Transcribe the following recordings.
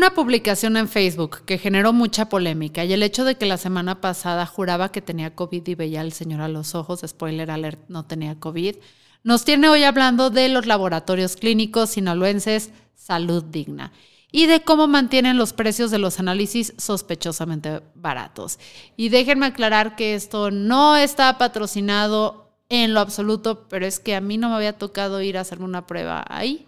Una publicación en Facebook que generó mucha polémica y el hecho de que la semana pasada juraba que tenía COVID y veía al señor a los ojos, spoiler alert, no tenía COVID, nos tiene hoy hablando de los laboratorios clínicos sinaloenses Salud Digna y de cómo mantienen los precios de los análisis sospechosamente baratos. Y déjenme aclarar que esto no está patrocinado en lo absoluto, pero es que a mí no me había tocado ir a hacerme una prueba ahí.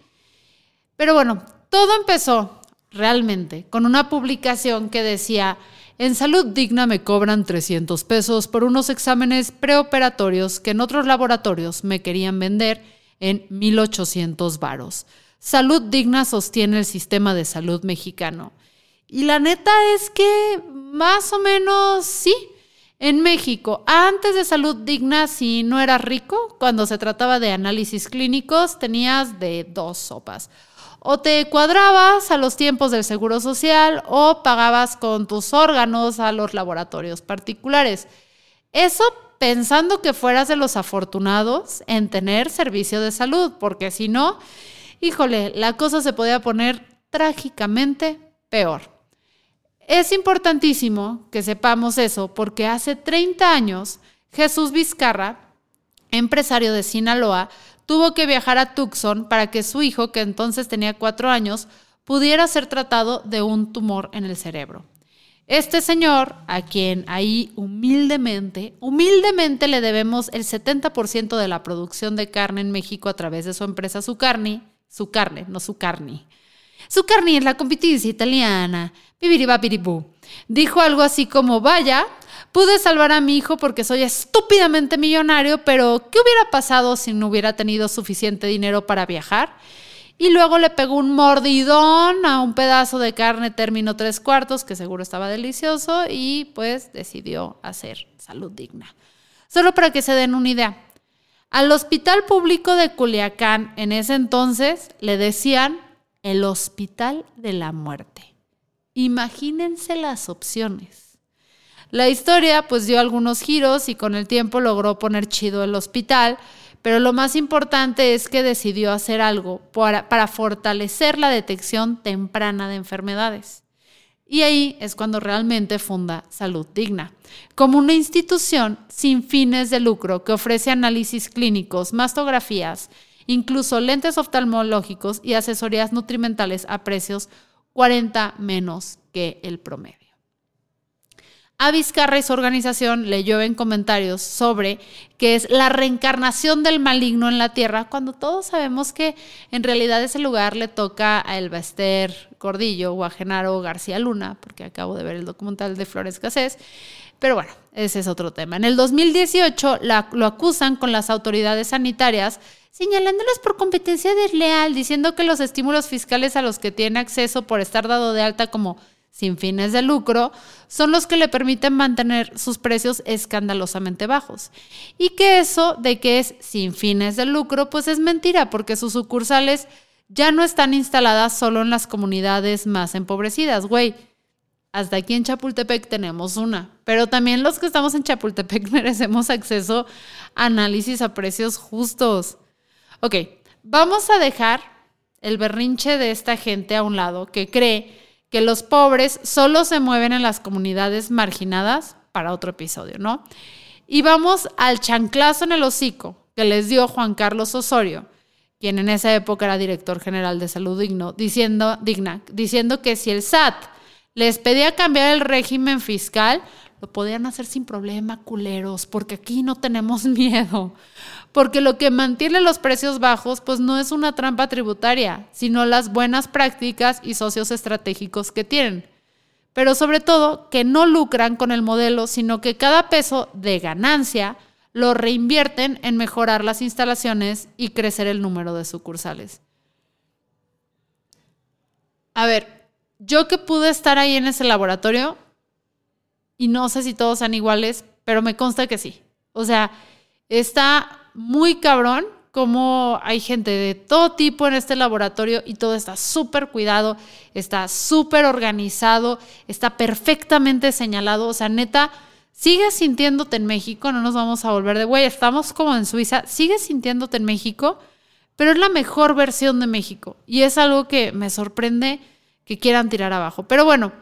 Pero bueno, todo empezó realmente, con una publicación que decía, en salud digna me cobran 300 pesos por unos exámenes preoperatorios que en otros laboratorios me querían vender en 1800 varos. Salud digna sostiene el sistema de salud mexicano. Y la neta es que más o menos sí. En México, antes de salud digna, si no eras rico, cuando se trataba de análisis clínicos, tenías de dos sopas o te cuadrabas a los tiempos del Seguro Social o pagabas con tus órganos a los laboratorios particulares. Eso pensando que fueras de los afortunados en tener servicio de salud, porque si no, híjole, la cosa se podía poner trágicamente peor. Es importantísimo que sepamos eso porque hace 30 años Jesús Vizcarra, empresario de Sinaloa, tuvo que viajar a Tucson para que su hijo, que entonces tenía cuatro años, pudiera ser tratado de un tumor en el cerebro. Este señor, a quien ahí humildemente, humildemente le debemos el 70% de la producción de carne en México a través de su empresa Su Carne, Su Carne, no Su Carne. Su Carne es la competición italiana, pibiribapiribú. Dijo algo así como, vaya, Pude salvar a mi hijo porque soy estúpidamente millonario, pero ¿qué hubiera pasado si no hubiera tenido suficiente dinero para viajar? Y luego le pegó un mordidón a un pedazo de carne término tres cuartos, que seguro estaba delicioso, y pues decidió hacer salud digna. Solo para que se den una idea. Al hospital público de Culiacán en ese entonces le decían el hospital de la muerte. Imagínense las opciones. La historia pues dio algunos giros y con el tiempo logró poner chido el hospital, pero lo más importante es que decidió hacer algo para, fortalecer la detección temprana de enfermedades. Y ahí es cuando realmente funda Salud Digna, como una institución sin fines de lucro que ofrece análisis clínicos, mastografías, incluso lentes oftalmológicos y asesorías nutrimentales a precios 40 menos que el promedio. A Vizcarra y su organización le llueven comentarios sobre que es la reencarnación del maligno en la tierra, cuando todos sabemos que en realidad ese lugar le toca a Elbaster Cordillo o a Genaro García Luna, porque acabo de ver el documental de Flores Casés. Pero bueno, ese es otro tema. En el 2018 lo acusan con las autoridades sanitarias señalándoles por competencia desleal, diciendo que los estímulos fiscales a los que tiene acceso por estar dado de alta como sin fines de lucro son los que le permiten mantener sus precios escandalosamente bajos. Y que eso de que es sin fines de lucro, pues es mentira, porque sus sucursales ya no están instaladas solo en las comunidades más empobrecidas, güey. Hasta aquí en Chapultepec tenemos una, pero también los que estamos en Chapultepec merecemos acceso a análisis a precios justos. Ok, vamos a dejar el berrinche de esta gente a un lado que cree que los pobres solo se mueven en las comunidades marginadas para otro episodio, ¿no? Y vamos al chanclazo en el hocico que les dio Juan Carlos Osorio, quien en esa época era director general de Salud Digno, diciendo, digna, diciendo que si el SAT les pedía cambiar el régimen fiscal, lo podían hacer sin problema, culeros, porque aquí no tenemos miedo. Porque lo que mantiene los precios bajos, pues no es una trampa tributaria, sino las buenas prácticas y socios estratégicos que tienen. Pero sobre todo, que no lucran con el modelo, sino que cada peso de ganancia lo reinvierten en mejorar las instalaciones y crecer el número de sucursales. A ver, yo que pude estar ahí en ese laboratorio, y no sé si todos sean iguales, pero me consta que sí. O sea, está muy cabrón como hay gente de todo tipo en este laboratorio y todo está súper cuidado, está súper organizado, está perfectamente señalado. O sea, neta, sigues sintiéndote en México, no nos vamos a volver de güey, estamos como en Suiza, sigues sintiéndote en México, pero es la mejor versión de México. Y es algo que me sorprende que quieran tirar abajo. Pero bueno,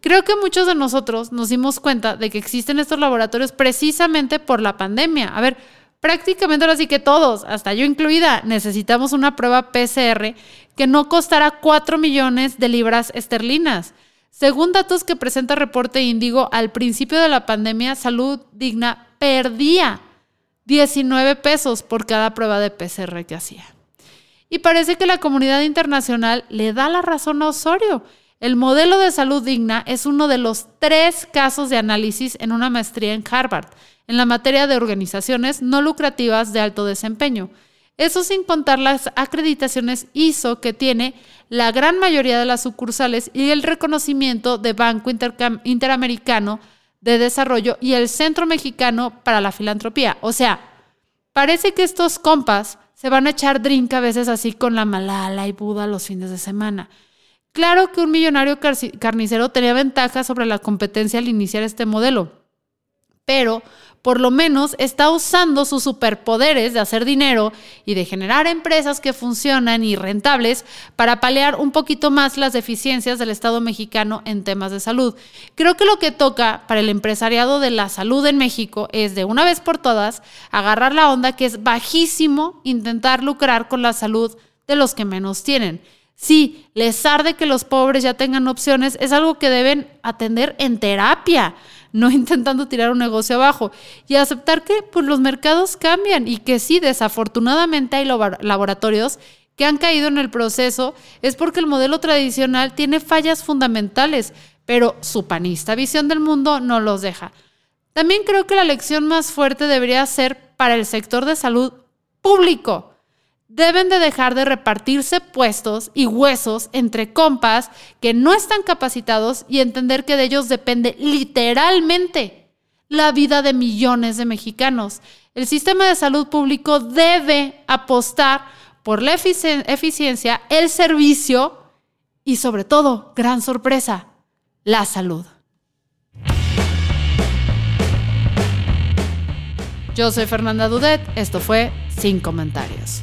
Creo que muchos de nosotros nos dimos cuenta de que existen estos laboratorios precisamente por la pandemia. A ver, prácticamente ahora sí que todos, hasta yo incluida, necesitamos una prueba PCR que no costará 4 millones de libras esterlinas. Según datos que presenta Reporte Índigo, al principio de la pandemia, Salud Digna perdía 19 pesos por cada prueba de PCR que hacía. Y parece que la comunidad internacional le da la razón a Osorio el modelo de salud digna es uno de los tres casos de análisis en una maestría en Harvard, en la materia de organizaciones no lucrativas de alto desempeño. Eso sin contar las acreditaciones ISO que tiene la gran mayoría de las sucursales y el reconocimiento de Banco Interamericano de Desarrollo y el Centro Mexicano para la Filantropía. O sea, parece que estos compas se van a echar drink a veces así con la Malala y Buda los fines de semana. Claro que un millonario carnicero tenía ventaja sobre la competencia al iniciar este modelo, pero por lo menos está usando sus superpoderes de hacer dinero y de generar empresas que funcionan y rentables para paliar un poquito más las deficiencias del Estado mexicano en temas de salud. Creo que lo que toca para el empresariado de la salud en México es de una vez por todas agarrar la onda que es bajísimo intentar lucrar con la salud de los que menos tienen Sí, les arde que los pobres ya tengan opciones, es algo que deben atender en terapia, no intentando tirar un negocio abajo. Y aceptar que pues, los mercados cambian y que sí, desafortunadamente hay laboratorios que han caído en el proceso, es porque el modelo tradicional tiene fallas fundamentales, pero su panista visión del mundo no los deja. También creo que la lección más fuerte debería ser para el sector de salud público deben de dejar de repartirse puestos y huesos entre compas que no están capacitados y entender que de ellos depende literalmente la vida de millones de mexicanos. El sistema de salud público debe apostar por la eficiencia, el servicio y sobre todo, gran sorpresa, la salud. Yo soy Fernanda Dudet, esto fue Sin Comentarios.